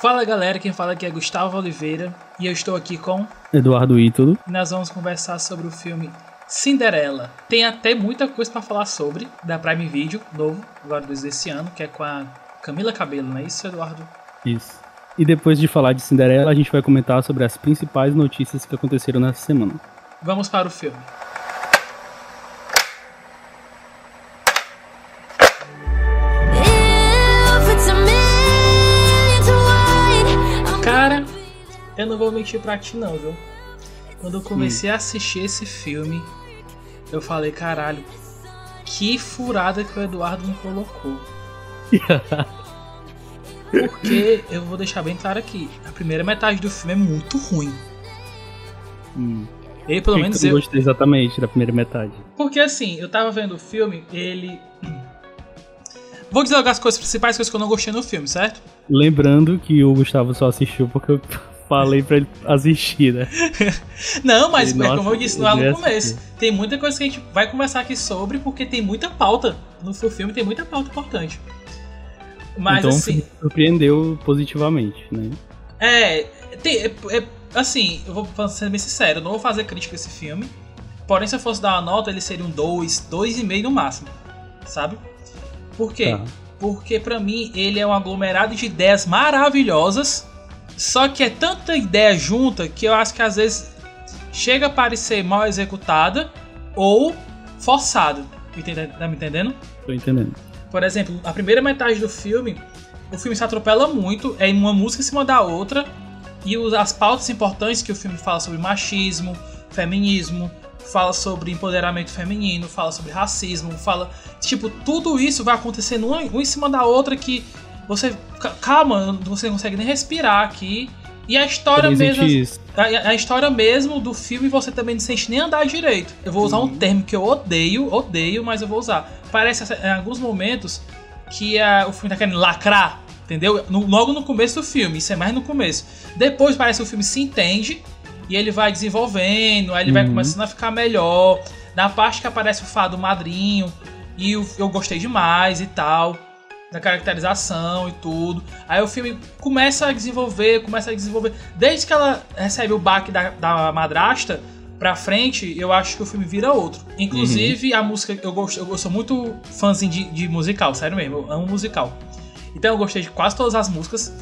Fala galera, quem fala aqui é Gustavo Oliveira e eu estou aqui com Eduardo Ítalo. E nós vamos conversar sobre o filme Cinderela. Tem até muita coisa para falar sobre da Prime Video, novo, agora desse ano, que é com a Camila Cabelo, não é isso, Eduardo? Isso. E depois de falar de Cinderela, a gente vai comentar sobre as principais notícias que aconteceram nessa semana. Vamos para o filme. Eu não vou mentir pra ti não, viu? Quando eu comecei hum. a assistir esse filme, eu falei, caralho, que furada que o Eduardo me colocou. Porque eu vou deixar bem claro aqui, a primeira metade do filme é muito ruim. Hum. E pelo que menos que eu gostei exatamente da primeira metade. Porque assim, eu tava vendo o filme, ele Vou dizer as coisas principais coisas que eu não gostei no filme, certo? Lembrando que o Gustavo só assistiu porque eu falei pra ele assistir, né? não, mas ele, é como eu disse lá no começo, tem muita coisa que a gente vai conversar aqui sobre porque tem muita pauta. No filme tem muita pauta importante. Mas então, assim. surpreendeu positivamente, né? É, tem, é, é, assim, eu vou ser bem sincero, eu não vou fazer crítica a esse filme. Porém, se eu fosse dar uma nota, ele seria um 2, 2,5 no máximo. Sabe? Por quê? Tá. Porque para mim ele é um aglomerado de ideias maravilhosas. Só que é tanta ideia junta que eu acho que às vezes chega a parecer mal executada ou forçado. Tá me entendendo? Tô entendendo. Por exemplo, a primeira metade do filme, o filme se atropela muito, é uma música em cima da outra, e as pautas importantes que o filme fala sobre machismo, feminismo, fala sobre empoderamento feminino, fala sobre racismo, fala. Tipo, tudo isso vai acontecendo uma, uma em cima da outra que você. Calma, você não consegue nem respirar aqui. E a história mesmo. A, a, história mesmo do filme você também não sente nem andar direito. Eu vou usar um uhum. termo que eu odeio, odeio, mas eu vou usar. Parece em alguns momentos que a, o filme tá querendo lacrar, entendeu? No, logo no começo do filme, isso é mais no começo. Depois parece que o filme se entende e ele vai desenvolvendo, aí ele uhum. vai começando a ficar melhor. Na parte que aparece o fado madrinho, e eu, eu gostei demais e tal. Da caracterização e tudo. Aí o filme começa a desenvolver, começa a desenvolver. Desde que ela recebe o baque da, da madrasta pra frente, eu acho que o filme vira outro. Inclusive, uhum. a música, eu, gosto, eu sou muito fãzinho de, de musical, sério mesmo, eu amo musical. Então eu gostei de quase todas as músicas.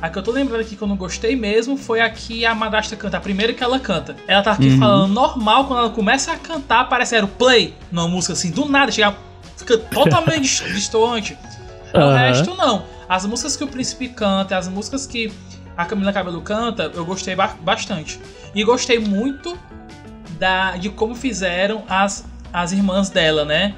A que eu tô lembrando aqui que eu não gostei mesmo foi a que a madrasta canta, a primeira que ela canta. Ela tá aqui uhum. falando normal, quando ela começa a cantar, parece era o play numa música assim, do nada, chega, fica totalmente distoante. Uhum. O resto não. As músicas que o príncipe canta, as músicas que a Camila Cabelo canta, eu gostei ba bastante. E gostei muito da, de como fizeram as, as irmãs dela, né?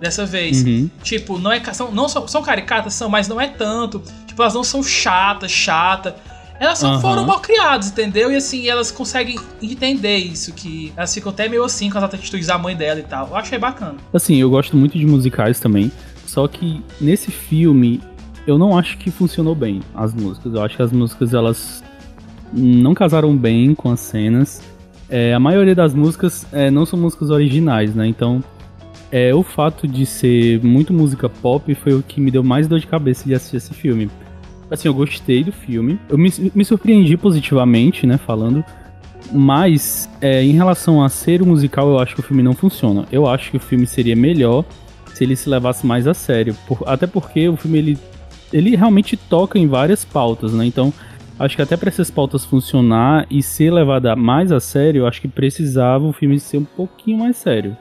Dessa vez. Uhum. Tipo, não é são, não são, são caricatas, são, mas não é tanto. Tipo, elas não são chatas, chata. Elas só uhum. foram mal criadas, entendeu? E assim, elas conseguem entender isso, que elas ficam até meio assim com as atitudes da mãe dela e tal. Eu achei bacana. Assim, eu gosto muito de musicais também. Só que nesse filme, eu não acho que funcionou bem as músicas. Eu acho que as músicas, elas não casaram bem com as cenas. É, a maioria das músicas é, não são músicas originais, né? Então, é, o fato de ser muito música pop foi o que me deu mais dor de cabeça de assistir esse filme. Assim, eu gostei do filme. Eu me, me surpreendi positivamente, né, falando. Mas, é, em relação a ser musical, eu acho que o filme não funciona. Eu acho que o filme seria melhor se ele se levasse mais a sério. Por, até porque o filme, ele, ele realmente toca em várias pautas, né? Então, acho que até para essas pautas funcionar e ser levada mais a sério, eu acho que precisava o filme ser um pouquinho mais sério.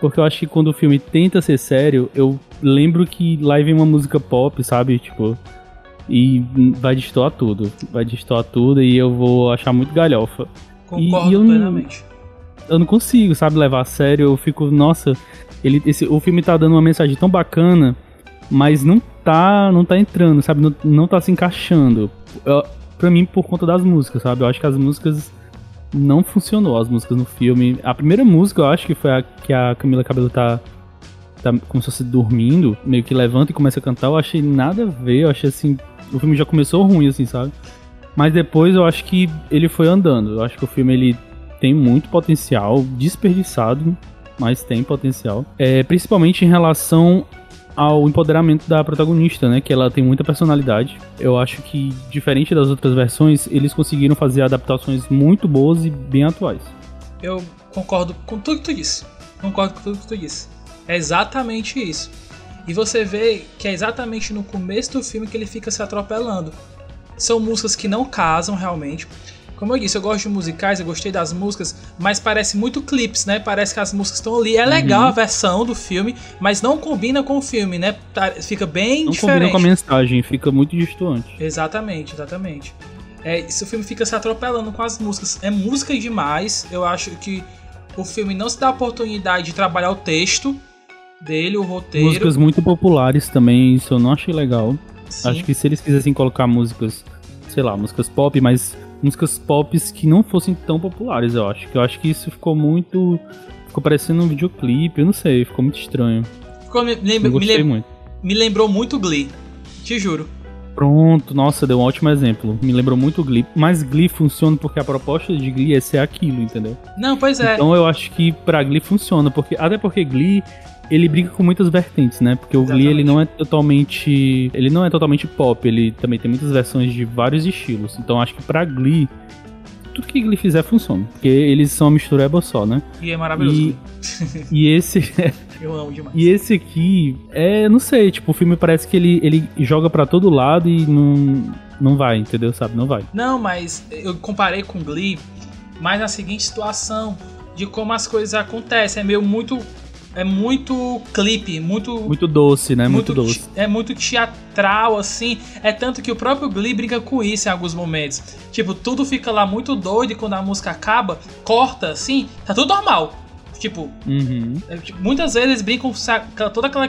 Porque eu acho que quando o filme tenta ser sério, eu lembro que lá vem uma música pop, sabe? Tipo, e vai destoar tudo. Vai destoar tudo e eu vou achar muito galhofa. Concordo e, e eu plenamente. Não, eu não consigo, sabe, levar a sério. Eu fico, nossa, ele, esse, o filme tá dando uma mensagem tão bacana, mas não tá, não tá entrando, sabe? Não, não tá se encaixando. Eu, pra mim, por conta das músicas, sabe? Eu acho que as músicas não funcionou, as músicas no filme. A primeira música, eu acho que foi a que a Camila Cabelo tá tá como se fosse dormindo, meio que levanta e começa a cantar, eu achei nada a ver, eu achei assim, o filme já começou ruim, assim, sabe? Mas depois eu acho que ele foi andando. Eu acho que o filme ele tem muito potencial, desperdiçado, mas tem potencial. É, principalmente em relação ao empoderamento da protagonista, né? Que ela tem muita personalidade. Eu acho que, diferente das outras versões, eles conseguiram fazer adaptações muito boas e bem atuais. Eu concordo com tudo que tu disse. Concordo com tudo que tu disse. É exatamente isso. E você vê que é exatamente no começo do filme que ele fica se atropelando. São músicas que não casam realmente. Como eu disse, eu gosto de musicais, eu gostei das músicas, mas parece muito clips, né? Parece que as músicas estão ali. É legal uhum. a versão do filme, mas não combina com o filme, né? Tá, fica bem não diferente. Não combina com a mensagem, fica muito distante. Exatamente, exatamente. É, esse filme fica se atropelando com as músicas. É música demais. Eu acho que o filme não se dá a oportunidade de trabalhar o texto dele, o roteiro. Músicas muito populares também, isso eu não achei legal. Sim. Acho que se eles quisessem colocar músicas, sei lá, músicas pop, mas músicas pop que não fossem tão populares, eu acho. Que eu acho que isso ficou muito. Ficou parecendo um videoclipe, eu não sei, ficou muito estranho. Ficou, me, lembra, me, lem muito. me lembrou muito Glee, te juro. Pronto, nossa, deu um ótimo exemplo. Me lembrou muito Glee. Mas Glee funciona porque a proposta de Glee é ser aquilo, entendeu? Não, pois é. Então eu acho que pra Glee funciona, porque até porque Glee ele brinca com muitas vertentes, né? Porque o Exatamente. Glee ele não é totalmente, ele não é totalmente pop, ele também tem muitas versões de vários estilos. Então acho que para Glee tudo que Glee fizer funciona, porque eles são uma mistura eba só, né? E é maravilhoso. E, e esse Eu amo demais. E esse aqui, é, não sei, tipo, o filme parece que ele, ele joga para todo lado e não não vai, entendeu? Sabe? Não vai. Não, mas eu comparei com Glee, mas na seguinte situação de como as coisas acontecem, é meio muito é muito clipe, muito. Muito doce, né? Muito, muito doce. É muito teatral, assim. É tanto que o próprio Glee brinca com isso em alguns momentos. Tipo, tudo fica lá muito doido e quando a música acaba, corta, assim, tá tudo normal. Tipo, uhum. é, tipo muitas vezes eles brincam toda aquela,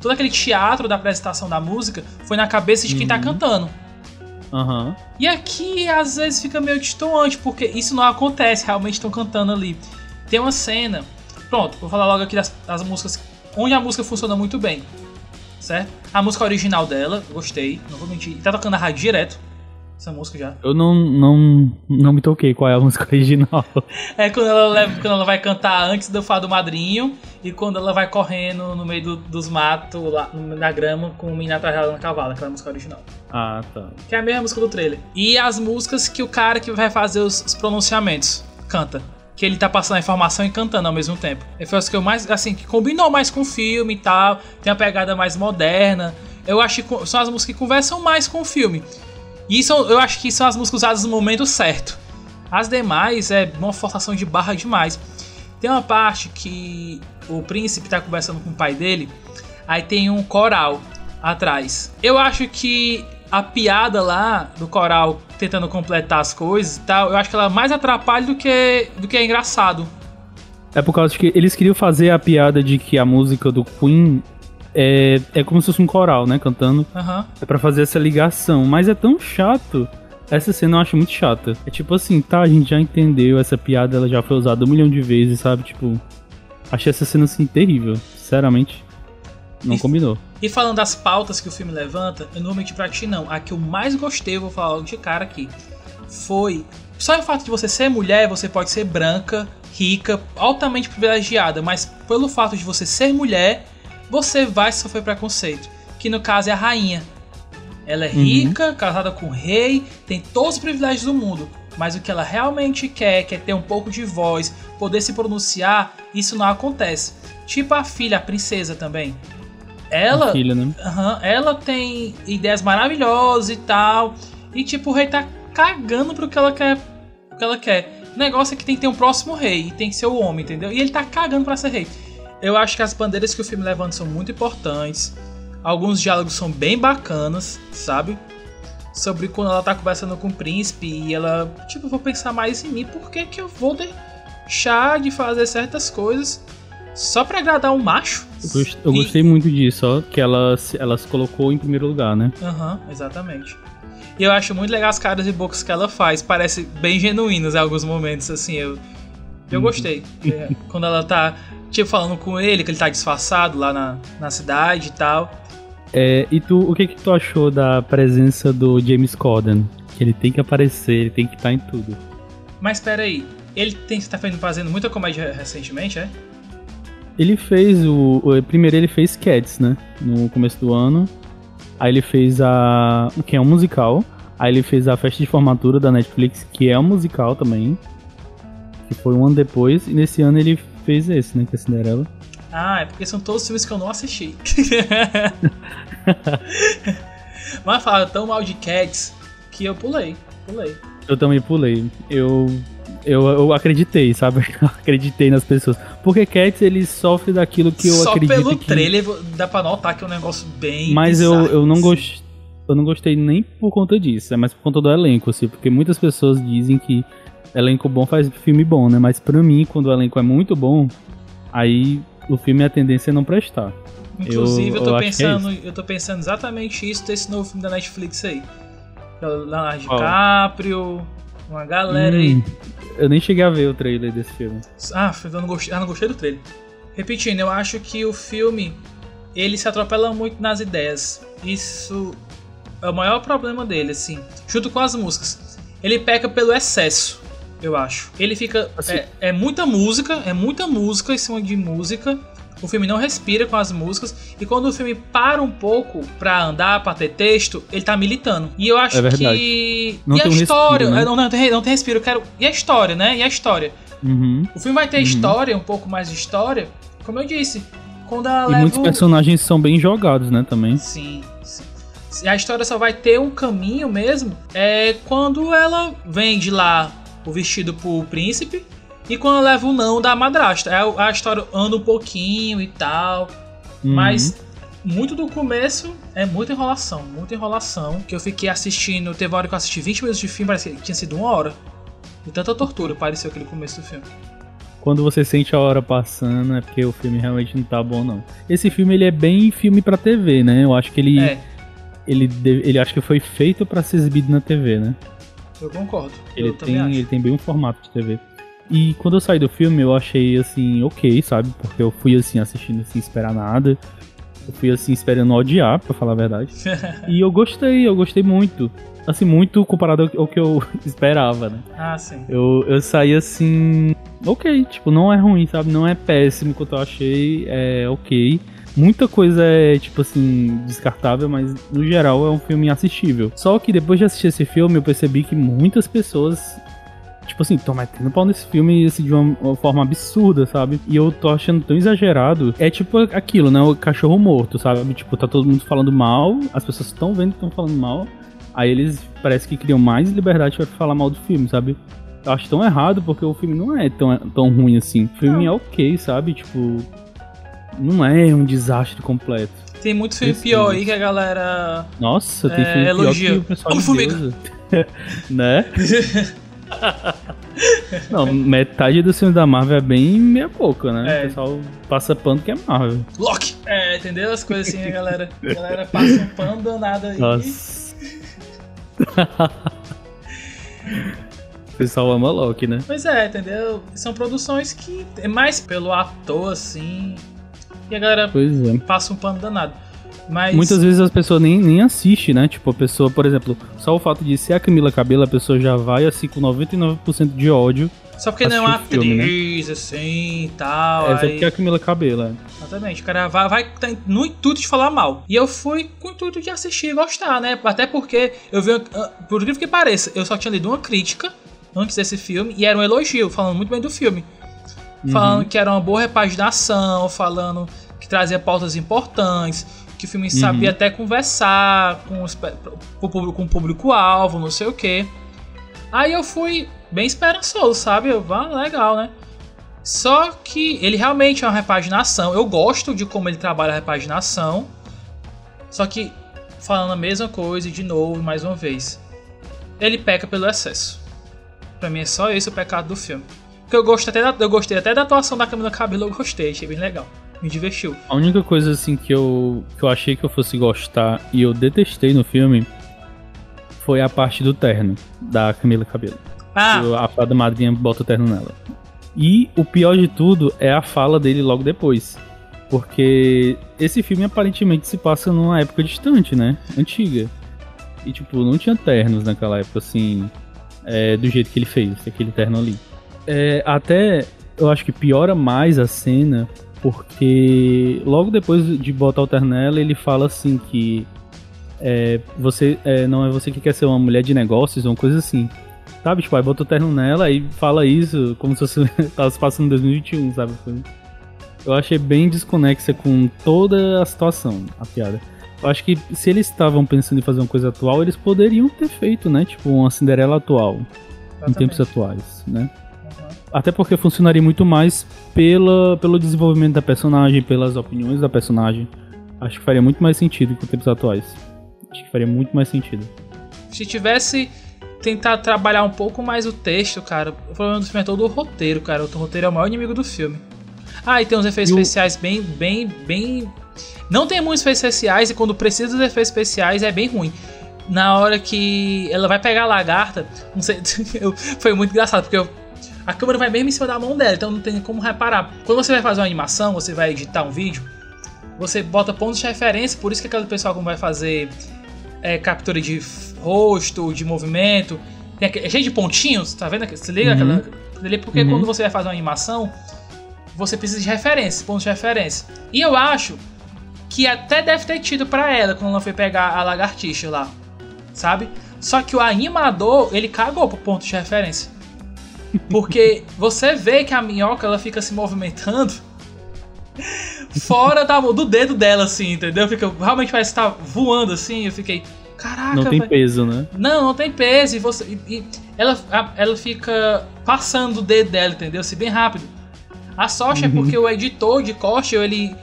todo aquele teatro da apresentação da música foi na cabeça de quem tá uhum. tá cantando. Uhum. E aqui às vezes fica meio distoante, porque isso não acontece, realmente estão cantando ali. Tem uma cena Pronto, vou falar logo aqui das, das músicas onde a música funciona muito bem. Certo? A música original dela, gostei, não vou mentir. Tá tocando a rádio direto. Essa música já. Eu não, não, não me toquei qual é a música original. É quando ela, leva, quando ela vai cantar antes do Fado Madrinho e quando ela vai correndo no meio do, dos matos, lá na grama, com o menino atrás dela no cavalo, aquela música original. Ah, tá. Que é a mesma música do trailer. E as músicas que o cara que vai fazer os, os pronunciamentos canta que ele tá passando a informação e cantando ao mesmo tempo. E foi as que eu mais, assim, que combinou mais com o filme e tal, tem uma pegada mais moderna. Eu acho que são as músicas que conversam mais com o filme. E isso, eu acho que são as músicas usadas no momento certo. As demais é uma forçação de barra demais. Tem uma parte que o príncipe tá conversando com o pai dele, aí tem um coral atrás. Eu acho que a piada lá do coral tentando completar as coisas e tal, eu acho que ela mais atrapalha do que, do que é engraçado. É por causa que eles queriam fazer a piada de que a música do Queen é, é como se fosse um coral, né? Cantando. Uhum. É para fazer essa ligação. Mas é tão chato. Essa cena eu acho muito chata. É tipo assim, tá, a gente já entendeu, essa piada ela já foi usada um milhão de vezes, sabe? Tipo, achei essa cena assim terrível, sinceramente. Não e, combinou. E falando das pautas que o filme levanta, eu não menti pra ti não. A que eu mais gostei, eu vou falar logo de cara aqui, foi. Só o fato de você ser mulher, você pode ser branca, rica, altamente privilegiada, mas pelo fato de você ser mulher, você vai sofrer preconceito. Que no caso é a rainha. Ela é uhum. rica, casada com o rei, tem todos os privilégios do mundo. Mas o que ela realmente quer, quer ter um pouco de voz, poder se pronunciar, isso não acontece. Tipo a filha, a princesa também. Ela, né? ela tem ideias maravilhosas e tal. E tipo, o rei tá cagando pro que ela quer. O que ela quer. O negócio é que tem que ter um próximo rei. E tem que ser o homem, entendeu? E ele tá cagando pra ser rei. Eu acho que as bandeiras que o filme levanta são muito importantes. Alguns diálogos são bem bacanas, sabe? Sobre quando ela tá conversando com o príncipe e ela, tipo, vou pensar mais em mim, por que, que eu vou deixar de fazer certas coisas só pra agradar um macho. Eu, gostei e... muito disso, ó, que ela, ela se colocou em primeiro lugar, né? Aham, uhum, exatamente. E eu acho muito legal as caras e bocas que ela faz, parece bem genuínas em alguns momentos, assim, eu, eu uhum. gostei. é, quando ela tá, tipo, falando com ele, que ele tá disfarçado lá na, na cidade e tal. É, e tu, o que que tu achou da presença do James Corden? Que ele tem que aparecer, ele tem que estar tá em tudo. Mas pera aí, ele tem que estar tá fazendo muita comédia recentemente, é? Ele fez o, o. Primeiro ele fez Cats, né? No começo do ano. Aí ele fez a. que é um musical. Aí ele fez a festa de formatura da Netflix, que é um musical também. Que foi um ano depois. E nesse ano ele fez esse, né? Que é Cinderela. Ah, é porque são todos filmes que eu não assisti. Mas fala tão mal de Cats que eu pulei. Pulei. Eu também pulei. Eu eu, eu acreditei, sabe? Eu acreditei nas pessoas. Porque Cats, ele sofre daquilo que eu Só acredito pelo que... trailer dá pra notar que é um negócio bem Mas eu, bizarro, eu não assim. gostei. Eu não gostei nem por conta disso, é mais por conta do elenco, assim, porque muitas pessoas dizem que elenco bom faz filme bom, né? Mas pra mim, quando o elenco é muito bom, aí o filme é a tendência é não prestar. Inclusive, eu, eu tô que é pensando, eu tô pensando exatamente isso desse novo filme da Netflix aí. Leonardo? DiCaprio, uma galera aí. Hum, eu nem cheguei a ver o trailer desse filme. Ah, eu não gostei, ah, não gostei do trailer. Repetindo, eu acho que o filme ele se atropela muito nas ideias. Isso é o maior problema dele, assim. Junto com as músicas. Ele peca pelo excesso, eu acho. Ele fica. Assim- É, é muita música, é muita música em cima de música. O filme não respira com as músicas. E quando o filme para um pouco pra andar, pra ter texto, ele tá militando. E eu acho É que. Não e a tem um história. respiro, né? é, não, não, tem, não tem respiro. Eu quero. E a história, né? E a história. Uhum. O filme vai ter Uhum. história, um pouco mais de história, como eu disse. Quando ela E muitos o- personagens são bem jogados, né, também. Sim, sim. E A história só vai ter um caminho mesmo é quando ela vende lá o vestido pro príncipe e quando leva o não da madrasta. Aí A história anda um pouquinho e tal. Uhum. Mas muito do começo é muita enrolação, muita enrolação. Que eu fiquei assistindo, teve hora que eu assisti 20 minutos de filme, parece que tinha sido uma hora. De tanta tortura pareceu aquele começo do filme. Quando você sente a hora passando, é porque o filme realmente não tá bom, não. Esse filme, ele é bem filme pra TV, né? Eu acho que ele... É, Ele, ele acho que foi feito pra ser exibido na TV, né? eu concordo. Ele eu também tem, ele tem bem um formato de TV. E quando eu saí do filme, eu achei assim, ok, sabe? Porque eu fui assim, assistindo sem esperar nada. Eu fui assim, esperando odiar, pra falar a verdade. e eu gostei, eu gostei muito. Assim, muito comparado ao, que eu esperava, né? ah, sim. Eu, eu saí assim. Ok, tipo, não é ruim, sabe? Não é péssimo quanto eu achei, é ok. Muita coisa é, tipo assim, descartável, mas no geral é um filme assistível. Só que depois de assistir esse filme, eu percebi que muitas pessoas, tipo assim, estão metendo pau nesse filme assim, de uma, forma absurda, sabe? E eu tô achando tão exagerado. É tipo aquilo, né? O cachorro morto, sabe? Tipo, tá todo mundo falando mal, as pessoas estão vendo que estão falando mal. Aí eles parece que criam mais liberdade pra falar mal do filme, sabe? Eu acho tão errado porque o filme não é tão, tão ruim assim. O filme é ok, sabe? Tipo. Não é um desastre completo. Tem muito filme Esse pior filme. aí que a galera. Nossa, tem É, filme elogia. pior que o pessoal Como de Formiga. Deus. né? Não, metade do filme da Marvel é bem meia boca, né? É. O pessoal passa pano que é Marvel. Loki! É, entendeu? As coisas assim, a galera. A galera passa um pano danado aí. Nossa. o pessoal ama Loki, né? Pois é, entendeu? São produções que é mais pelo ator, assim. E a galera Pois é. passa um pano danado. Mas. Muitas vezes as pessoas nem, nem assistem, né? Tipo, a pessoa, por exemplo, só o fato de ser a Camila Cabello, a pessoa já vai assim com 99% de ódio. Só porque não é uma filme, né? atriz, assim e tal. É, só aí- porque é a Camila Cabello, é. Exatamente, o cara vai, vai tá no intuito de falar mal. E eu fui com o intuito de assistir e gostar, né? Até porque eu vi, ah, por incrível que pareça, eu só tinha lido uma crítica antes desse filme e era um elogio, falando muito bem do filme. Falando que era uma boa repaginação, falando que trazia pautas importantes, que o filme sabia até conversar com, os, com o público-alvo, não sei o quê. Aí eu fui bem esperançoso, sabe? Eu, ah, legal, né? Só que ele realmente é uma repaginação. Eu gosto de como ele trabalha a repaginação. Só que, falando a mesma coisa de novo, mais uma vez, ele peca pelo excesso. Pra mim é só esse o pecado do filme. Porque eu, gosto até da- eu gostei até da atuação da Camila Cabello, eu gostei, achei bem legal. Me divertiu. A única coisa assim que eu, que eu achei que eu fosse gostar e eu detestei no filme foi a parte do terno da Camila Cabello. Ah, A fada madrinha bota o terno nela. E o pior de tudo é a fala dele logo depois. Porque esse filme aparentemente se passa numa época distante, né? Antiga. E tipo, não tinha ternos naquela época, assim. é, do jeito que ele fez, aquele terno ali. É, até eu acho que piora mais a cena Porque logo depois de botar o terno nela, ele fala assim que é, você é, não é você que quer ser uma mulher de negócios, uma coisa assim. Sabe? Tipo, aí bota o terno nela e fala isso como se fosse tava se passando em 2021, sabe? Eu achei bem desconexa com toda a situação, a piada. Eu acho que se eles estavam pensando em fazer uma coisa atual, eles poderiam ter feito, né? Tipo, uma Cinderela atual. Exatamente. Em tempos atuais, né? Até porque funcionaria muito mais pela, pelo desenvolvimento da personagem, pelas opiniões da personagem. Acho que faria muito mais sentido com tempos atuais. Acho que faria muito mais sentido. Se tivesse tentar trabalhar um pouco mais o texto, cara, o problema do filme é todo o roteiro, cara. O roteiro é o maior inimigo do filme. Ah, e tem uns efeitos especiais bem, bem, bem. Não tem muitos efeitos especiais e quando precisa dos efeitos especiais é bem ruim. Na hora que ela vai pegar a lagarta, não sei, foi muito engraçado porque eu, a câmera vai mesmo em cima da mão dela, então não tem como reparar. Quando você vai fazer uma animação, você vai editar um vídeo, você bota pontos de referência, por isso que aquele pessoal como vai fazer é, captura de rosto, de movimento, tem aquele, é cheio de pontinhos, tá vendo? Você liga uhum. aquela. Porque uhum. quando você vai fazer uma animação, você precisa de referência, pontos de referência. E eu acho que até deve ter tido para ela quando ela foi pegar a lagartixa lá, sabe? Só que o animador, ele cagou pro ponto de referência. Porque você vê que a minhoca ela fica se movimentando fora da, do dedo dela, assim, entendeu? Fica, realmente parece estar tá voando assim. Eu fiquei, caraca. Não tem véio. peso, né? Não, não tem peso. E, você, e, e ela, ela fica passando o dedo dela, entendeu? Assim, bem rápido. A sorte é uhum. é porque o editor de corte, ele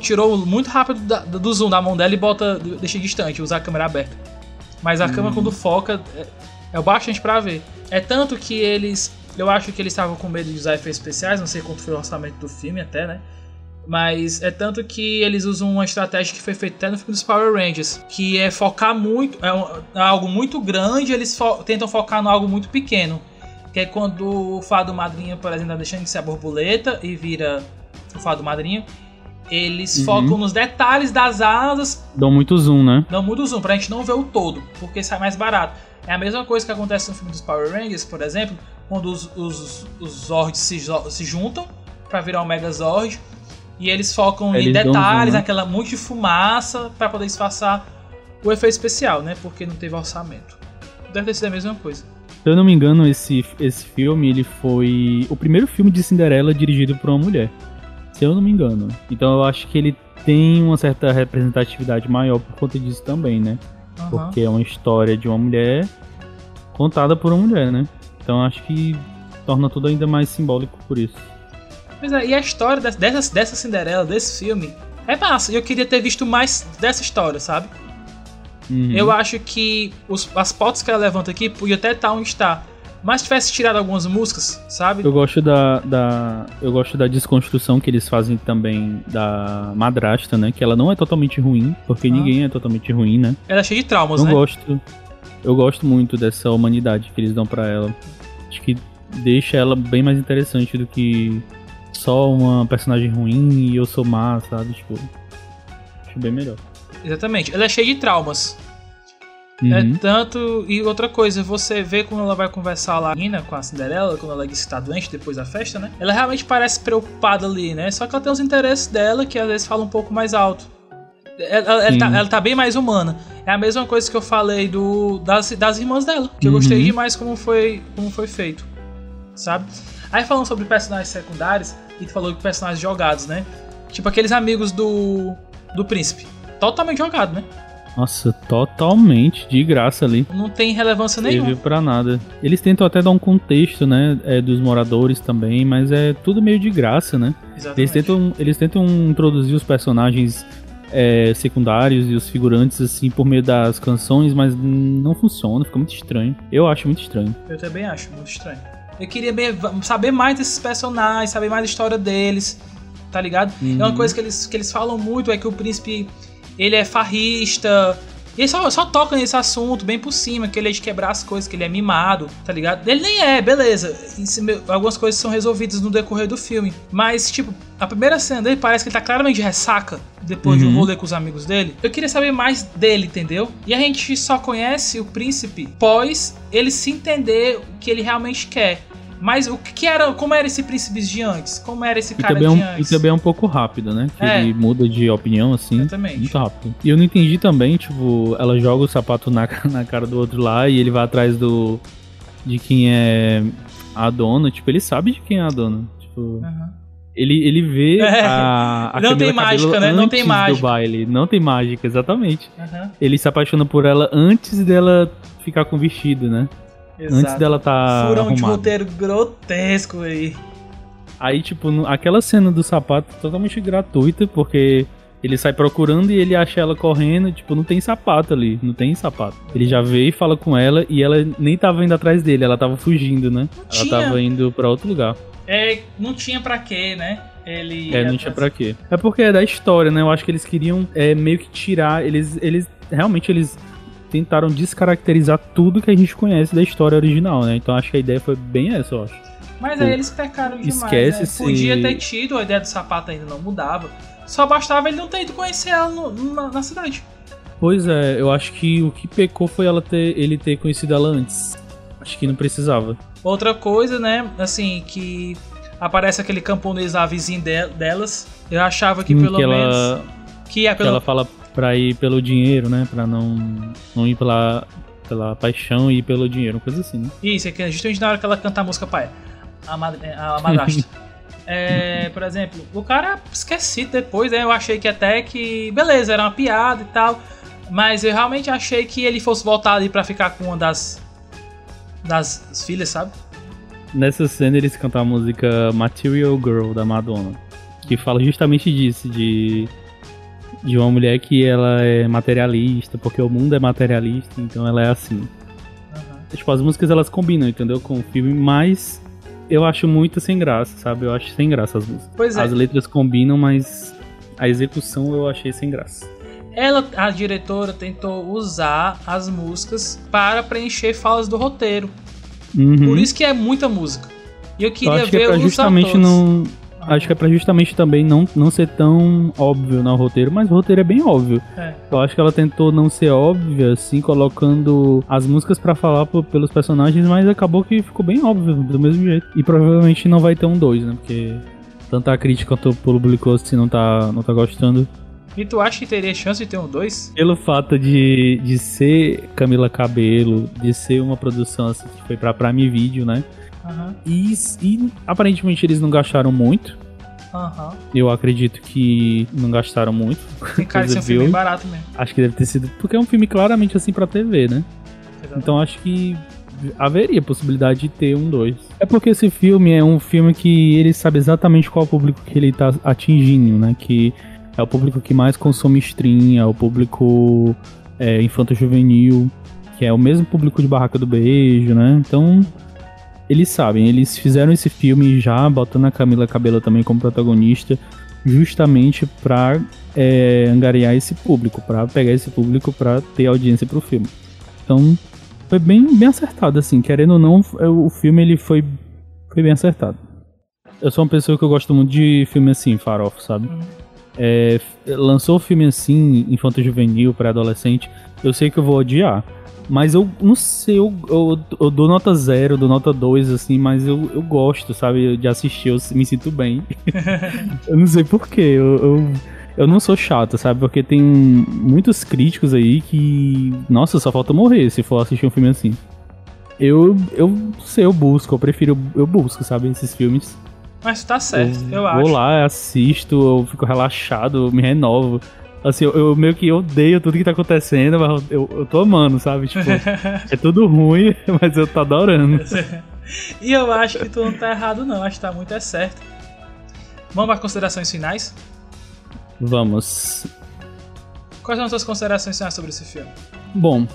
tirou muito rápido da, do zoom da mão dela e bota, deixa distante, usar a câmera aberta. Mas a uhum. câmera quando foca é, é o bastante para ver. É tanto que eles, eu acho que eles estavam com medo de usar efeitos especiais, não sei quanto foi o orçamento do filme até, né? Mas é tanto que eles usam uma estratégia que foi feita até no filme dos Power Rangers, que é focar muito, é, um, é algo muito grande, eles fo tentam focar no algo muito pequeno. Que é quando o Fado Madrinha, por exemplo, tá deixando de ser a borboleta e vira o Fado Madrinha. Eles uhum. focam nos detalhes das asas. Dão muito zoom, né? Dão muito zoom, pra gente não ver o todo, porque sai mais barato. É a mesma coisa que acontece no filme dos Power Rangers, por exemplo, quando os, os, os Zords se, se juntam para virar o Megazord. E eles focam eles em detalhes, né? aquela monte de fumaça para poder disfarçar o efeito especial, né? Porque não teve orçamento. Deve ter sido a mesma coisa. Se eu não me engano, esse, esse filme ele foi o primeiro filme de Cinderela dirigido por uma mulher. Se eu não me engano. Então eu acho que ele tem uma certa representatividade maior por conta disso também, né? Uhum. Porque é uma história de uma mulher contada por uma mulher, né? Então acho que torna tudo ainda mais simbólico por isso. Pois é, e a história dessa, dessa Cinderela, desse filme, é massa. Eu queria ter visto mais dessa história, sabe? Uhum. Eu acho que os, as fotos que ela levanta aqui podia até estar onde está. Mas se tivesse tirado algumas músicas, sabe? Eu gosto da, da. Eu gosto da desconstrução que eles fazem também da madrasta, né? Que ela não é totalmente ruim, porque ah. ninguém é totalmente ruim, né? Ela é cheia de traumas, eu né? Eu gosto. Eu gosto muito dessa humanidade que eles dão para ela. Acho que deixa ela bem mais interessante do que só uma personagem ruim e eu sou má, sabe? Tipo. Acho bem melhor. Exatamente. Ela é cheia de traumas. É uhum. É tanto. E outra coisa, você vê quando ela vai conversar lá com a Cinderela, quando ela diz que tá doente depois da festa, né? Ela realmente parece preocupada ali, né? Só que ela tem os interesses dela que às vezes fala um pouco mais alto. Ela, ela, tá, ela, tá, bem mais humana. É a mesma coisa que eu falei do das, das irmãs dela. Que eu gostei uhum. demais como foi, como foi feito. Sabe? Aí falando sobre personagens secundários, e tu falou que personagens jogados, né? Tipo aqueles amigos do. do príncipe totalmente jogado, né? Nossa, totalmente de graça ali. Não tem relevância nenhuma. Serviu pra nada. Eles tentam até dar um contexto, né? É, dos moradores também, mas é tudo meio de graça, né? Exatamente. Eles tentam, eles tentam introduzir os personagens é, secundários e os figurantes assim por meio das canções, mas não funciona, fica muito estranho. Eu acho muito estranho. Eu também acho muito estranho. Eu queria bem, saber mais desses personagens, saber mais a história deles, tá ligado? Uhum. É uma coisa que eles, que eles falam muito, é que o príncipe ele é farrista. E ele só, só toca nesse assunto bem por cima, que ele é de quebrar as coisas, que ele é mimado, tá ligado? Ele nem é, beleza. Algumas coisas são resolvidas no decorrer do filme. Mas, tipo, a primeira cena dele parece que ele tá claramente de ressaca depois uhum. de um rolê com os amigos dele. Eu queria saber mais dele, entendeu? E a gente só conhece o príncipe pós ele se entender o que ele realmente quer. Mas o que era, como era esse príncipe de antes? Como era esse E cara também, é de um, antes? e também é um pouco rápido, né? Que É. ele muda de opinião, assim. Exatamente. Muito rápido. E eu não entendi também, tipo, ela joga o sapato na, na cara do outro lá e ele vai atrás do. de quem é a dona. Tipo, ele sabe de quem é a dona. Tipo. Aham. Ele, ele vê É. a, a Não tem mágica, né? Não tem mágica. do baile. Não tem mágica, exatamente. Aham. Ele se apaixona por ela antes dela ficar com o vestido, né? Antes dela tá Furão de arrumada. roteiro grotesco aí. Aí, tipo, aquela cena do sapato é totalmente gratuita, porque ele sai procurando e ele acha ela correndo, tipo, não tem sapato ali, não tem sapato. Ele já vê e fala com ela e ela nem tava indo atrás dele, ela tava fugindo, né? Não ela tinha. tava indo pra outro lugar. É, não tinha pra quê, né? Ele. É, não tinha pra quê. É porque é da história, né? Eu acho que eles queriam é, meio que tirar, eles, eles, realmente eles tentaram descaracterizar tudo que a gente conhece da história original, né? Então acho que a ideia foi bem essa, eu acho. Mas aí eles pecaram demais. Esquece né? esse- Podia ter tido, a ideia do sapato ainda não mudava. Só bastava ele não ter ido conhecer ela no- na, na cidade. Pois é, eu acho que o que pecou foi ela ter, ele ter conhecido ela antes. Acho que não precisava. Outra coisa, né? Assim, que aparece aquele camponês lá, vizinho de- delas. Eu achava que Hum, pelo que menos. ela, Que é que pelo. ela fala pra ir pelo dinheiro, né? Pra não, não ir pela, pela paixão e ir pelo dinheiro, coisa assim, né? Isso, é que justamente na hora que ela canta a música pai. A, madre- a madrasta. É, por exemplo, o cara esqueci depois, né? Eu achei que até que. Beleza, era uma piada e tal. Mas eu realmente achei que ele fosse voltar ali pra ficar com uma das. Das filhas, sabe? Nessa cena eles cantam a música Material Girl da Madonna, que fala justamente disso, de de uma mulher que ela é materialista, porque o mundo é materialista, então ela é assim. Tipo, as músicas elas combinam, entendeu? Com o filme, mas eu acho muito sem graça, sabe? Eu acho sem graça as músicas. Pois é. As letras combinam, mas a execução eu achei sem graça. Ela, a diretora, tentou usar as músicas para preencher falas do roteiro. Uhum. Por isso que é muita música. E eu eu queria que ver é pra justamente não. Acho que é pra justamente também não, não ser tão óbvio no roteiro, mas o roteiro é bem óbvio. É. Eu acho que ela tentou não ser óbvia, assim, colocando as músicas pra falar pelos personagens, mas acabou que ficou bem óbvio, do mesmo jeito. E provavelmente não vai ter um 2, né? Porque tanto a crítica quanto o público se não tá, não tá gostando. E tu acha que teria chance de ter um 2? Pelo fato de, de ser Camila Cabelo, de ser uma produção assim, que foi pra Prime Video, né? Aham. E, e aparentemente eles não gastaram muito. Aham. Eu acredito que não gastaram muito. Cara de ser um filme barato mesmo. Acho que deve ter sido. Porque é um filme claramente assim pra TV, né? Então acho que haveria possibilidade de ter um 2. É porque esse filme é um filme que ele sabe exatamente qual público que ele tá atingindo, né? Que é o público que mais consome stream, é o público é, infanto-juvenil, que é o mesmo público de Barraca do Beijo, né? Então, eles sabem, eles fizeram esse filme já botando a Camila Cabello também como protagonista, justamente pra é, angariar esse público, pra pegar esse público pra ter audiência pro filme. Então, foi bem, bem acertado, assim. Querendo ou não, é, o filme ele foi, foi bem acertado. Eu sou uma pessoa que eu gosto muito de filme assim, farofa, sabe? É, lançou filme assim, infanto juvenil, pré-adolescente, eu sei que eu vou odiar. Mas eu não sei, eu, eu, eu dou nota zero, dou nota 2, assim, mas eu, eu gosto, sabe, de assistir, eu me sinto bem. eu não sei porquê, eu, eu, eu não sou chato, sabe, porque tem muitos críticos aí que, nossa, só falta morrer se for assistir um filme assim. Eu, eu sei, eu busco, eu prefiro, eu busco, sabe, esses filmes. Mas tá certo, eu, vou acho. lá, assisto, eu fico relaxado, eu me renovo. Assim, eu, eu meio que odeio tudo que tá acontecendo, mas eu, eu tô amando, sabe? Tipo, é tudo ruim, mas eu tô adorando. e eu acho que tu não tá errado, não. Acho que tá muito é certo. Vamos para considerações finais? Vamos. Quais são as suas considerações finais sobre esse filme? Bom,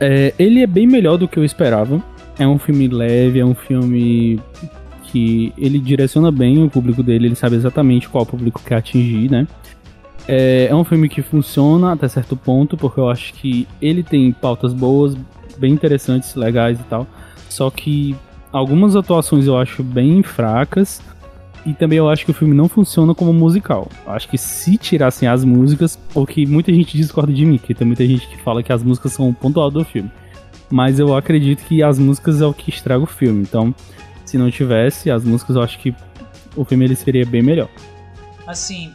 é, ele é bem melhor do que eu esperava. É um filme leve, é um filme que ele direciona bem o público dele, ele sabe exatamente qual público quer atingir, né? É, é um filme que funciona até certo ponto, porque eu acho que ele tem pautas boas, bem interessantes, legais e tal. Só que algumas atuações eu acho bem fracas. E também eu acho que o filme não funciona como musical. Eu acho que se tirassem as músicas, o que muita gente discorda de mim, que tem muita gente que fala que as músicas são o ponto alto do filme. Mas eu acredito que as músicas é o que estraga o filme. Então, Se não tivesse as músicas, eu acho que o filme ele seria bem melhor. Assim,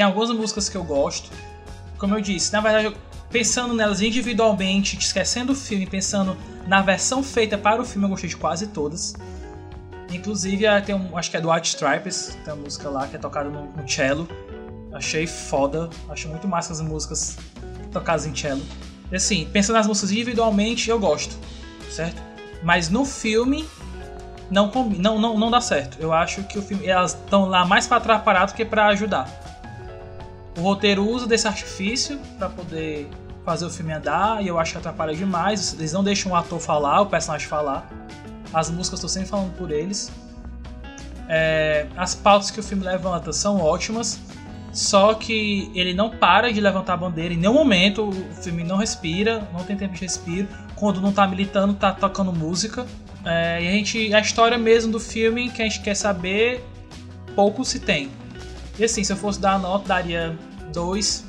tem algumas músicas que eu gosto. Como eu disse, na verdade, pensando nelas individualmente, esquecendo o filme, pensando na versão feita para o filme, eu gostei de quase todas. Inclusive, tem um, acho que é do White Stripes, tem uma música lá que é tocada no, no cello. Achei foda, achei muito massa as músicas tocadas em cello. E assim, pensando nas músicas individualmente, eu gosto, certo? Mas no filme, não, não, não, não dá certo. Eu acho que o filme, elas estão lá mais para atrapalhar do que para ajudar. O roteiro usa desse artifício para poder fazer o filme andar e eu acho que atrapalha demais. Eles não deixam o ator falar, o personagem falar. As músicas estou sempre falando por eles. É, as pautas que o filme levanta são ótimas, só que ele não para de levantar a bandeira em nenhum momento. O filme não respira, não tem tempo de respiro. Quando não está militando, está tocando música. É, e a gente, a história mesmo do filme que a gente quer saber, pouco se tem. E assim, se eu fosse dar a nota, daria 2,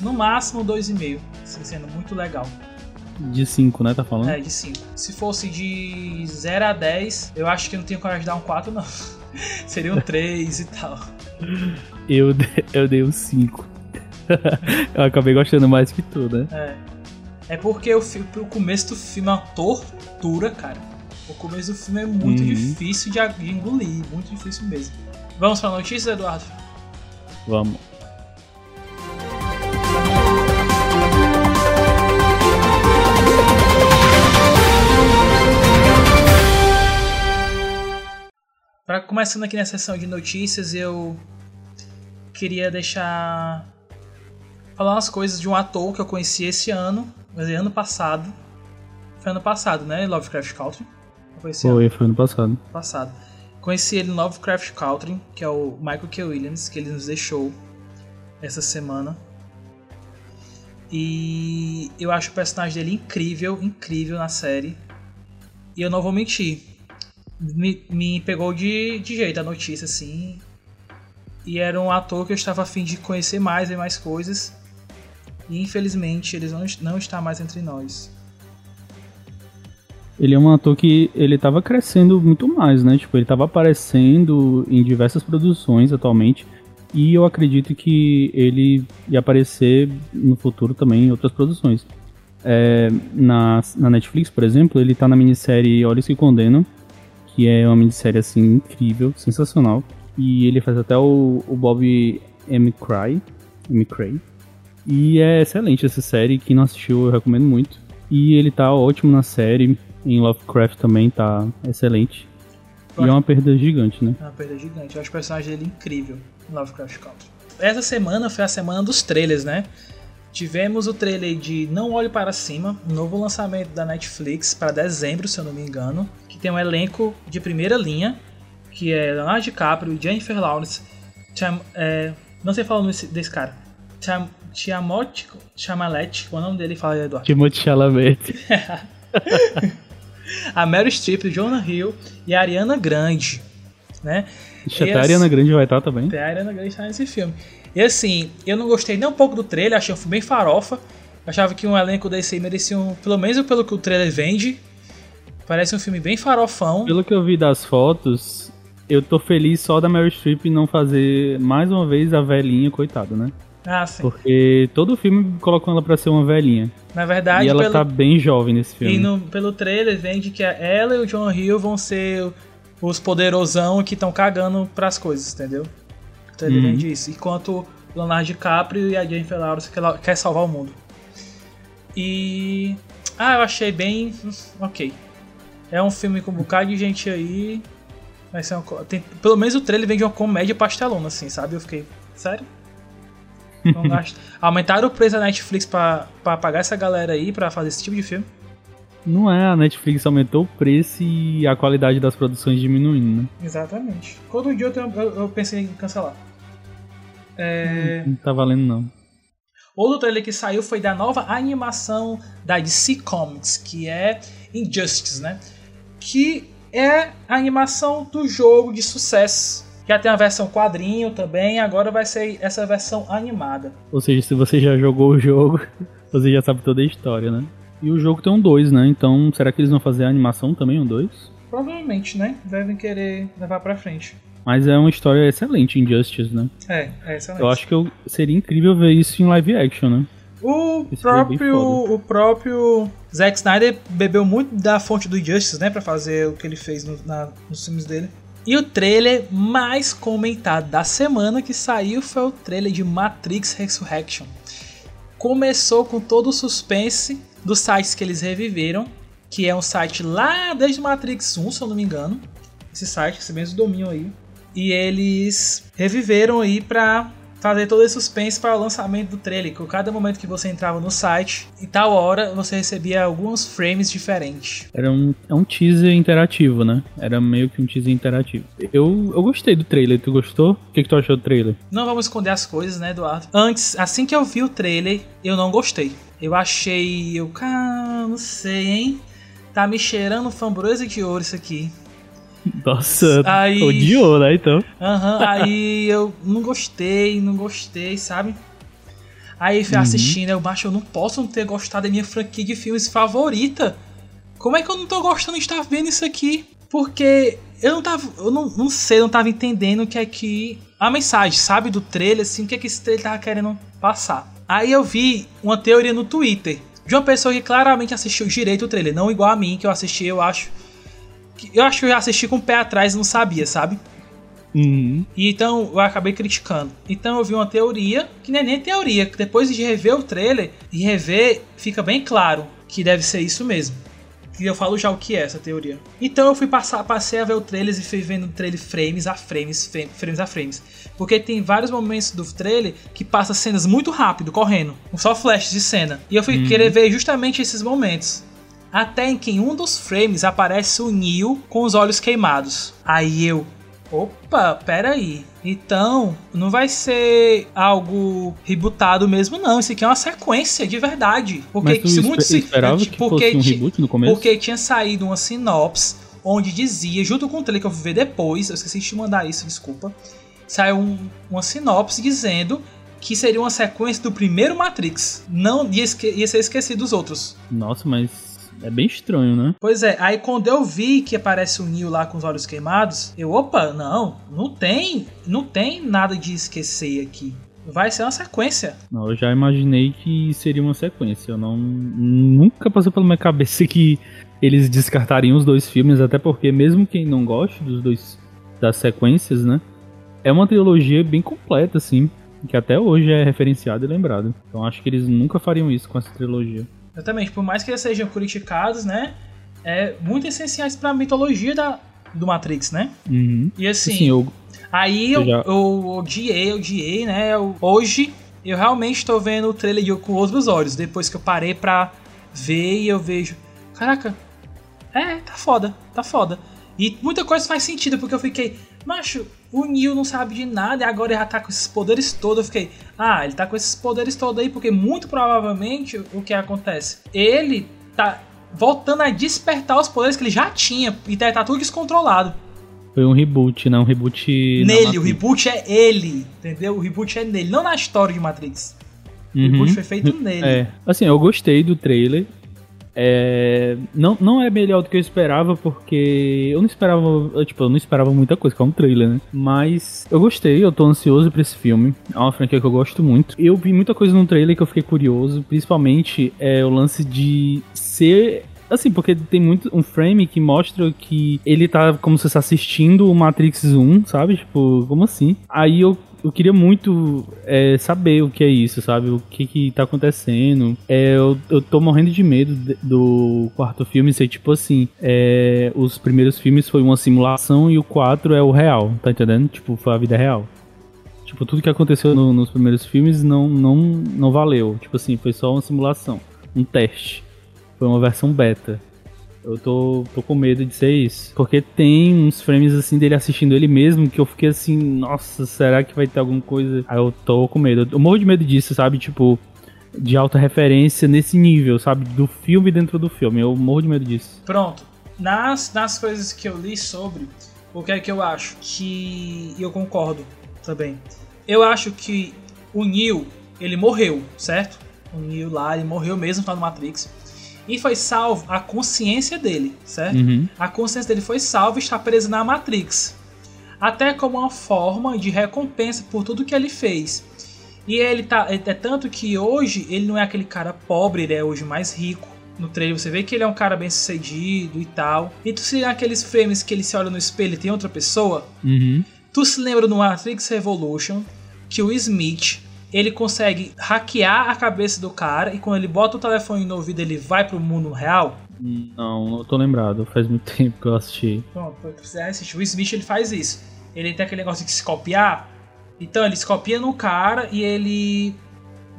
no máximo 2,5, assim, sendo muito legal. De 5, né? Tá falando? É, de 5. Se fosse de 0 a 10, eu acho que não tenho coragem de dar um 4, não. Seria um 3 e tal. Eu, eu dei um 5. eu acabei gostando mais que tu, né? É. É porque o, o começo do filme é uma tortura, cara. O começo do filme é muito uhum. difícil de, de engolir, muito difícil mesmo. Vamos pra notícia, Eduardo? Vamos. Para começando aqui na sessão de notícias, eu queria deixar falar umas coisas de um ator que eu conheci esse ano, mas é ano passado. Foi ano passado, né? Lovecraft Country. Foi, foi, ano. foi ano passado. Passado. Conheci ele no Lovecraft Country, que é o Michael K. Williams, que ele nos deixou essa semana. E eu acho o personagem dele incrível, incrível na série. E eu não vou mentir, me, me pegou de, de jeito a notícia, assim. E era um ator que eu estava afim de conhecer mais e mais coisas. E infelizmente ele não, não está mais entre nós. Ele é um ator que ele estava crescendo muito mais, né? Tipo, ele estava aparecendo em diversas produções atualmente. E eu acredito que ele ia aparecer no futuro também em outras produções. É, na, na Netflix, por exemplo, ele está na minissérie Olhos que Condenam, que é uma minissérie assim incrível, sensacional. E ele faz até o, o Bob M. Cry, M. Cray. E é excelente essa série, quem não assistiu eu recomendo muito. E ele tá ótimo na série, em Lovecraft também tá excelente. e é uma perda gigante, né? É uma perda gigante. Eu acho o personagem dele incrível em Lovecraft Country. Essa semana foi a semana dos trailers, né? Tivemos o trailer de Não Olhe Para Cima, novo lançamento da Netflix para dezembro, se eu não me engano tem um elenco de primeira linha, que é Leonardo DiCaprio, Jennifer Lawrence, Cham, é, não sei falar desse, desse cara, Cham, Tiamoth Chalamet, qual é o nome dele? Fala aí, Eduardo. Timothée Chalamet. a Meryl Streep, o Jonah Hill e a Ariana Grande, né? até a Ariana Grande vai estar também. Até a Ariana Grande está nesse filme. E assim, eu não gostei nem um pouco do trailer, achei um filme bem farofa. Achava que um elenco desse aí merecia um, pelo menos pelo que o trailer vende, Parece um filme bem farofão. Pelo que eu vi das fotos, eu tô feliz só da Meryl Streep não fazer mais uma vez a velhinha, coitada, né? Ah, sim. Porque todo filme colocou ela pra ser uma velhinha. Na verdade, e ela pelo... tá bem jovem nesse filme. E no, pelo trailer vende que ela e o John Hill vão ser os poderosão que estão cagando pras coisas, entendeu? O trailer uhum. vende isso. Enquanto Leonardo DiCaprio e a Jennifer Lawrence quer salvar o mundo. E... Ah, eu achei bem... Ok. É um filme com um bocado de gente aí. Vai ser uma, tem, pelo menos o trailer vem de uma comédia pastelona, assim, sabe? Eu fiquei, sério? Não. Aumentaram o preço da Netflix pra, pra pagar essa galera aí pra fazer esse tipo de filme? Não é, a Netflix aumentou o preço e a qualidade das produções diminuindo, né? Exatamente. Todo dia eu, tenho, eu, eu pensei em cancelar. É... Não tá valendo não. Outro trailer que saiu foi da nova animação da DC Comics, que é Injustice, né? Que é a animação do jogo de sucesso. Já tem a versão quadrinho também, agora vai ser essa versão animada. Ou seja, se você já jogou o jogo, você já sabe toda a história, né? E o jogo tem um 2, né? Então, será que eles vão fazer a animação também, um 2? provavelmente, né? Devem querer levar pra frente. Mas é uma história excelente, Injustice, né? É, é excelente. Eu acho que eu, seria incrível ver isso em live action, né? O próprio, o próprio Zack Snyder bebeu muito da fonte do Injustice, né? Pra fazer o que ele fez no- na- nos filmes dele. E o trailer mais comentado da semana que saiu foi o trailer de Matrix Resurrection. Começou com todo o suspense dos sites que eles reviveram, que é um site lá desde Matrix 1, se eu não me engano. Esse site, esse mesmo domínio aí. E eles reviveram aí pra fazer todo esse suspense para o lançamento do trailer. Que cada momento que você entrava no site, e tal hora você recebia alguns frames diferentes. Era um, é um teaser interativo, né? Era meio que um teaser interativo. Eu, eu gostei do trailer, tu gostou? O que, que tu achou do trailer? Não vamos esconder as coisas, né, Eduardo? Antes, assim que eu vi o trailer, eu não gostei. Eu achei. Eu. Cara, não sei, hein? Tá me cheirando framboesa de ouro isso aqui. Nossa, Aí- odiou, né? Então. Aham, aí eu não gostei, não gostei, sabe? Aí fui Uhum. assistindo, eu baixo, eu não posso não ter gostado da minha franquia de filmes favorita. Como é que eu não tô gostando de estar vendo isso aqui? Porque eu não tava. Eu não, não sei, eu não tava entendendo o que é que. A mensagem, sabe, do trailer, assim, o que é que esse trailer tava querendo passar. Aí eu vi uma teoria no Twitter de uma pessoa que claramente assistiu direito o trailer, não igual a mim, que eu assisti, eu acho. Eu acho que eu assisti com o pé atrás e não sabia, sabe? Uhum. E então eu acabei criticando. Então eu vi uma teoria, que não é nem teoria, que depois de rever o trailer e rever, fica bem claro que deve ser isso mesmo. E eu falo já o que é essa teoria. Então eu fui passar, passei a ver o trailer e fui vendo o trailer frames a frames, fra- frames a frames. Porque tem vários momentos do trailer que passa cenas muito rápido, correndo, com só flashes de cena. E eu fui querer ver justamente esses momentos. Até em que em um dos frames aparece o Neo com os olhos queimados. Aí eu, Opa, peraí. Então, não vai ser algo rebootado mesmo, não. Isso aqui é uma sequência de verdade. Porque Mas tu se espe- muito se- esperava que porque fosse um reboot no começo? Porque tinha saído uma sinopse onde dizia, junto com o trailer que eu ver depois, eu esqueci de te mandar isso, desculpa. Saiu um- uma sinopse dizendo que seria uma sequência do primeiro Matrix. Não ia, esque- ia ser esquecido dos outros. Nossa, mas é bem estranho, né? Pois é, aí quando eu vi que aparece o Neo lá com os olhos queimados, eu, opa, não, não tem, não tem nada de esquecer aqui. Vai ser uma sequência. Não, eu já imaginei que seria uma sequência. Eu não nunca passou pela minha cabeça que eles descartariam os dois filmes, até porque mesmo quem não goste dos dois das sequências, né? É uma trilogia bem completa assim, que até hoje é referenciada e lembrada. Então acho que eles nunca fariam isso com essa trilogia. Exatamente, por mais que eles sejam criticados, né? É muito essenciais pra mitologia da, do Matrix, né? Uhum. E assim, Assim, eu aí eu, eu já- eu odiei, odiei, né? Eu- hoje eu realmente tô vendo o trailer de- com outros olhos. Depois que eu parei pra ver e eu vejo. Caraca, é, tá foda, tá foda. E muita coisa faz sentido, porque eu fiquei, macho, o Neo não sabe de nada e agora ele já tá com esses poderes todos. Eu fiquei, ah, ele tá com esses poderes todos aí, porque muito provavelmente o que acontece? Ele tá voltando a despertar os poderes que ele já tinha e tá, tá tudo descontrolado. foi um reboot, né? Um reboot Nele, o reboot é ele, entendeu? O reboot é nele, não na história de Matrix. O Uhum. reboot foi feito nele. É, assim, eu gostei do trailer. É, não, não é melhor do que eu esperava, porque eu não esperava, eu, tipo, eu não esperava muita coisa, que é um trailer, né? Mas eu gostei, eu tô ansioso pra esse filme. É uma franquia que eu gosto muito. Eu vi muita coisa no trailer que eu fiquei curioso, principalmente é o lance de ser Assim, porque tem muito um frame que mostra que ele tá como se fosse assistindo o Matrix 1, sabe? Tipo, como assim? Aí eu, eu queria muito é, saber o que é isso, sabe? O que que tá acontecendo. É, eu, eu tô morrendo de medo do quarto filme ser tipo assim: é, os primeiros filmes foi uma simulação e o 4 é o real, tá entendendo? Tipo, foi a vida real. Tipo, tudo que aconteceu no- nos primeiros filmes não, não, não valeu. Tipo assim, foi só uma simulação, um teste. Foi uma versão beta. Eu tô, tô com medo de ser isso. Porque tem uns frames assim dele assistindo ele mesmo que eu fiquei assim, nossa, será que vai ter alguma coisa? Aí eu tô com medo. Eu morro de medo disso, sabe? Tipo, de alta referência nesse nível, sabe? Do filme dentro do filme. Eu morro de medo disso. Pronto. Nas, nas coisas que eu li sobre, o que é que eu acho? Que. Eu concordo também. Eu acho que o Neo, ele morreu, certo? O Neo lá, ele morreu mesmo, tá no Matrix. E foi salvo a consciência dele, certo? Uhum. A consciência dele foi salva e está presa na Matrix. Até como uma forma de recompensa por tudo que ele fez. E ele tá. É, é tanto que hoje ele não é aquele cara pobre, ele é hoje mais rico. No trailer você vê que ele é um cara bem sucedido e tal. E tu se lembra aqueles frames que ele se olha no espelho e tem outra pessoa? Uhum. Tu se lembra no Matrix Revolution que o Smith ele consegue hackear a cabeça do cara e quando ele bota o telefone no ouvido ele vai pro mundo real? Não, não tô lembrado. Faz muito tempo que eu assisti. Pronto, você assistir. O Smith ele faz isso. Ele tem aquele negócio de se copiar. Então ele se copia no cara e ele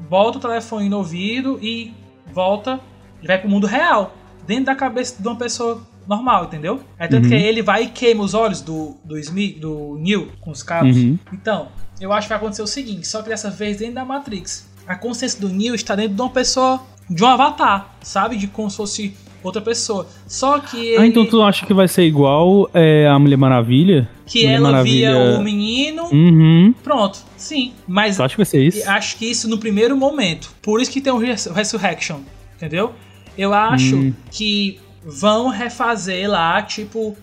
bota o telefone no ouvido e volta. Ele vai pro mundo real. Dentro da cabeça de uma pessoa normal, entendeu? É tanto Uhum. que ele vai e queima os olhos do, do Smith, do Neil, com os cabos. Uhum. Então, eu acho que vai acontecer o seguinte, só que dessa vez dentro da Matrix. A consciência do Neo está dentro de uma pessoa, de um avatar, sabe? De como se fosse outra pessoa. Só que ele, Ah, então tu acha que vai ser igual é, a Mulher Maravilha? que Mulher ela via Maravilha- o menino, Uhum. pronto, sim. Mas Tu acha que vai ser isso? acho que isso no primeiro momento. Por isso que tem o Res- Resurrection, entendeu? Eu acho Hum. que vão refazer lá, tipo,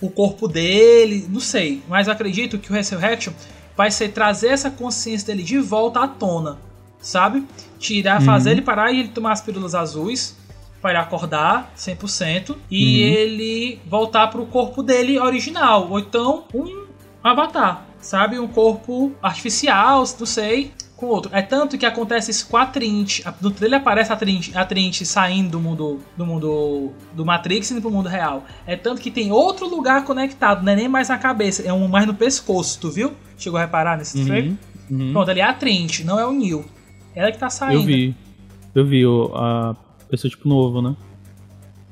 o corpo dele, não sei. Mas acredito que o Resurrection vai ser trazer essa consciência dele de volta à tona, sabe? Tirar, Uhum. fazer ele parar e ele tomar as pílulas azuis para ele acordar 100% e Uhum. ele voltar pro corpo dele original, ou então um avatar, sabe? Um corpo artificial, não sei, com outro. É tanto que acontece isso com a Trinity. No trailer aparece a Trinity, a Trinity saindo do mundo do mundo do Matrix e indo pro mundo real. É tanto que tem outro lugar conectado, não é nem mais na cabeça, é um mais no pescoço, tu viu? Chegou a reparar nesse trailer? Uhum. Uhum. Pronto, ali é a Trinity, não é o Neil. Ela que tá saindo. Eu vi. Eu vi o, a pessoa tipo novo, né?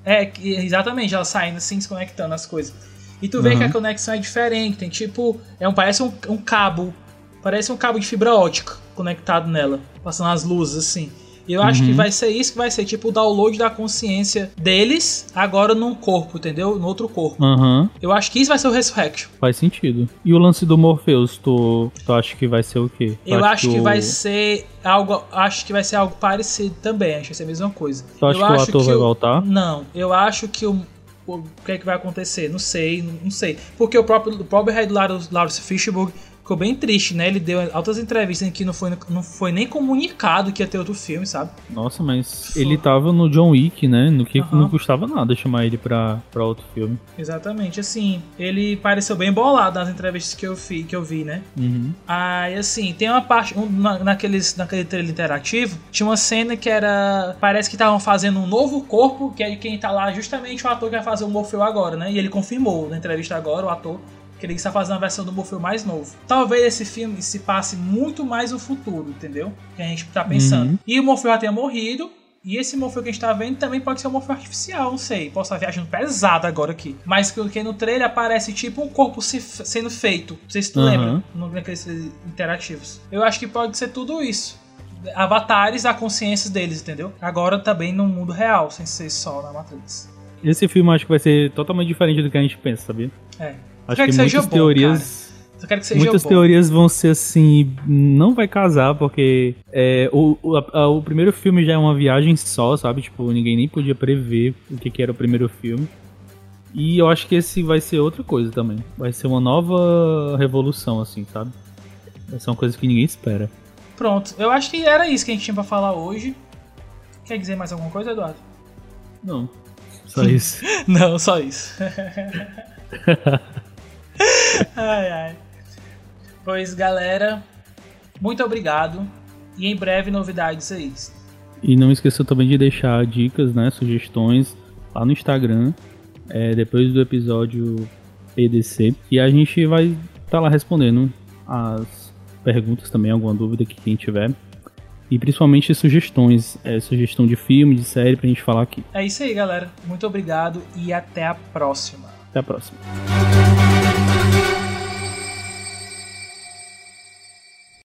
É, exatamente, ela saindo assim, se conectando as coisas. E tu vê Uhum. que a conexão é diferente, tem tipo, é um, parece um, um cabo, parece um cabo de fibra ótica conectado nela, passando as luzes assim. E eu acho Uhum. que vai ser isso que vai ser tipo o download da consciência deles agora num corpo, entendeu? No outro corpo. Aham. Eu acho que isso vai ser o Resurrection. Faz sentido. E o lance do Morpheus, tu, tu acha que vai ser o quê? Tu Eu acho que o- vai ser algo, acho que vai ser algo parecido também, acho que vai ser a mesma coisa. Tu acha eu que o acho ator vai o- voltar? Não, eu acho que o, o que é que vai acontecer? Não sei, não, sei. Porque o próprio, o próprio Lawrence Lawrence Fishburne ficou bem triste, né? Ele deu altas entrevistas em que não foi, não foi nem comunicado que ia ter outro filme, sabe? Nossa, mas Foi. ele tava no John Wick, né? No que Aham. não custava nada chamar ele pra, pra outro filme. Exatamente, assim, ele pareceu bem bolado nas entrevistas que eu, vi, que eu vi, né? Uhum. Aí, assim, tem uma parte, um, na, naqueles, naquele trailer interativo, tinha uma cena que era, parece que estavam fazendo um novo corpo, que aí quem tá lá é justamente o ator que vai fazer o Morpheu agora, né? E ele confirmou na entrevista agora, o ator, que ele está fazendo a versão do Morpheu mais novo. Talvez esse filme se passe muito mais no futuro, entendeu? Que a gente tá pensando. Uhum. E o Morpheu já tenha morrido, e esse Morpheu que a gente tá vendo também pode ser um Morpheu artificial, não sei. Posso estar viajando pesado agora aqui. Mas que no trailer aparece tipo um corpo se- sendo feito. Não sei se tu Aham. lembra, no- naqueles interativos. Eu acho que pode ser tudo isso. Avatares da consciência deles, entendeu? Agora também no mundo real, sem ser só na Matrix. Esse filme acho que vai ser totalmente diferente do que a gente pensa, sabia? É. Acho quero que, que seja muitas bom, teorias. Que Muitas bom. teorias vão ser assim, não vai casar, porque é, o, o, a- o primeiro filme já é uma viagem só, sabe? Tipo, ninguém nem podia prever o que, que era o primeiro filme. E eu acho que esse vai ser outra coisa também. Vai ser uma nova revolução, assim, sabe? Vai ser uma coisa que ninguém espera. Pronto. Eu acho que era isso que a gente tinha pra falar hoje. Quer dizer mais alguma coisa, Eduardo? Não. Só isso. Não, só isso. ai, ai. Pois, galera, muito obrigado. E em breve novidades aí. E não esqueça também de deixar dicas, né, sugestões lá no Instagram, é, depois do episódio PDC. E a gente vai estar lá respondendo as perguntas também, alguma dúvida que quem tiver. E principalmente sugestões, é, sugestão de filme, de série pra gente falar aqui. É isso aí, galera. Muito obrigado e até a próxima. Até a próxima.